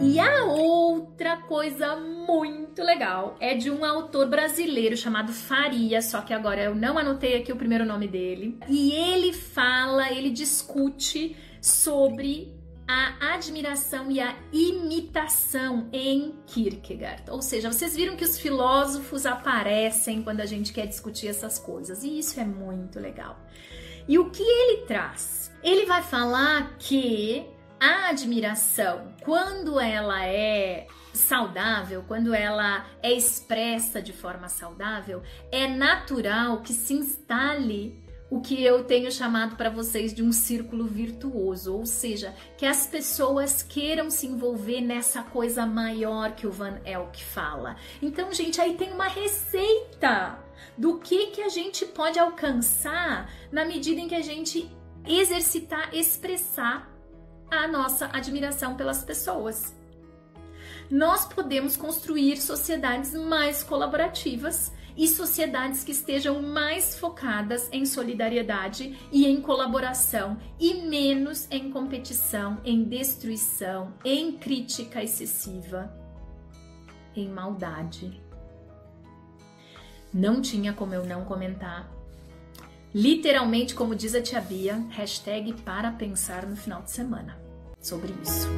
E a outra coisa muito legal é de um autor brasileiro chamado Faria, só que agora eu não anotei aqui o primeiro nome dele. E ele fala, ele discute sobre a admiração e a imitação em Kierkegaard. Ou seja, vocês viram que os filósofos aparecem quando a gente quer discutir essas coisas, e isso é muito legal. E o que ele traz? Ele vai falar que a admiração, quando ela é saudável, quando ela é expressa de forma saudável, é natural que se instale o que eu tenho chamado para vocês de um círculo virtuoso, ou seja, que as pessoas queiram se envolver nessa coisa maior que o Van Elk fala. Então, gente, aí tem uma receita do que que a gente pode alcançar na medida em que a gente exercitar, expressar a nossa admiração pelas pessoas. Nós podemos construir sociedades mais colaborativas e sociedades que estejam mais focadas em solidariedade e em colaboração e menos em competição, em destruição, em crítica excessiva, em maldade. Não tinha como eu não comentar. Literalmente, como diz a tia Bia, hashtag para pensar no final de semana sobre isso.